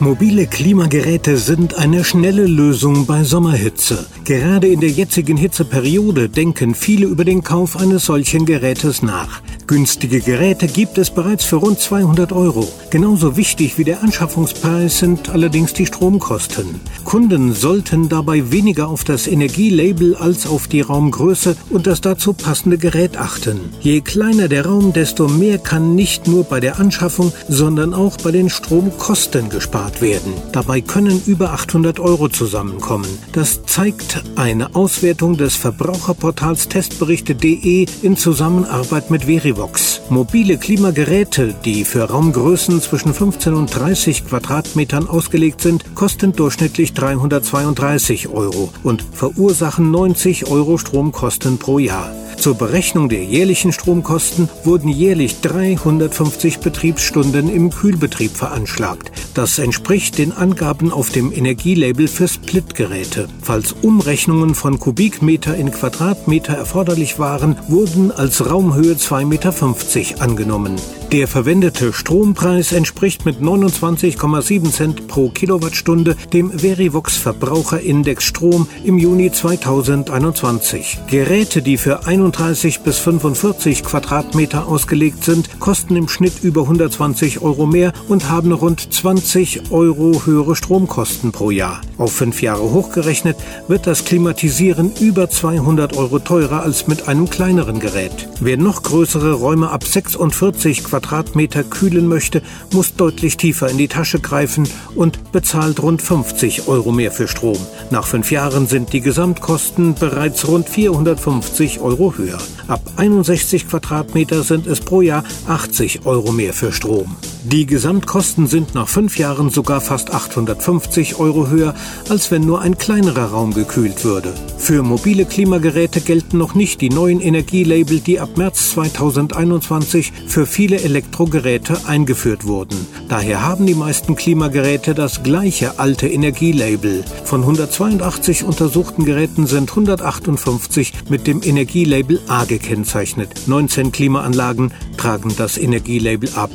Mobile Klimageräte sind eine schnelle Lösung bei Sommerhitze. Gerade in der jetzigen Hitzeperiode denken viele über den Kauf eines solchen Gerätes nach. Günstige Geräte gibt es bereits für rund 200 Euro. Genauso wichtig wie der Anschaffungspreis sind allerdings die Stromkosten. Kunden sollten dabei weniger auf das Energielabel als auf die Raumgröße und das dazu passende Gerät achten. Je kleiner der Raum, desto mehr kann nicht nur bei der Anschaffung, sondern auch bei den Stromkosten gespart werden. Dabei können über 800 Euro zusammenkommen. Das zeigt eine Auswertung des Verbraucherportals testberichte.de in Zusammenarbeit mit. Verivox. Mobile Klimageräte, die für Raumgrößen zwischen 15 und 30 Quadratmetern ausgelegt sind, kosten durchschnittlich 332 Euro und verursachen 90 Euro Stromkosten pro Jahr. Zur Berechnung der jährlichen Stromkosten wurden jährlich 350 Betriebsstunden im Kühlbetrieb veranschlagt. Das entspricht den Angaben auf dem Energielabel für Splitgeräte. Falls Umrechnungen von Kubikmeter in Quadratmeter erforderlich waren, wurden als Raumhöhe 2,50 Meter angenommen. Der verwendete Strompreis entspricht mit 29,7 Cent pro Kilowattstunde dem Verivox Verbraucherindex Strom im Juni 2021. Geräte, die für 31 bis 45 Quadratmeter ausgelegt sind, kosten im Schnitt über 120 Euro mehr und haben rund 20 Euro höhere Stromkosten pro Jahr. Auf fünf Jahre hochgerechnet wird das Klimatisieren über 200 Euro teurer als mit einem kleineren Gerät. Wer noch größere Räume ab 46 Quadratmeter Quadratmeter kühlen möchte, muss deutlich tiefer in die Tasche greifen und bezahlt rund 50 Euro mehr für Strom. Nach fünf Jahren sind die Gesamtkosten bereits rund 450 Euro höher. Ab 61 Quadratmeter sind es pro Jahr 80 Euro mehr für Strom. Die Gesamtkosten sind nach fünf Jahren sogar fast 850 Euro höher, als wenn nur ein kleinerer Raum gekühlt würde. Für mobile Klimageräte gelten noch nicht die neuen Energielabel, die ab März 2021 für viele Elektrogeräte eingeführt wurden. Daher haben die meisten Klimageräte das gleiche alte Energielabel. Von 182 untersuchten Geräten sind 158 mit dem Energielabel A gekennzeichnet. 19 Klimaanlagen tragen das Energielabel A+,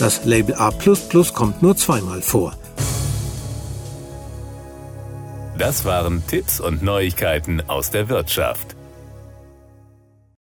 das Label A kommt nur zweimal vor. Das waren Tipps und Neuigkeiten aus der Wirtschaft.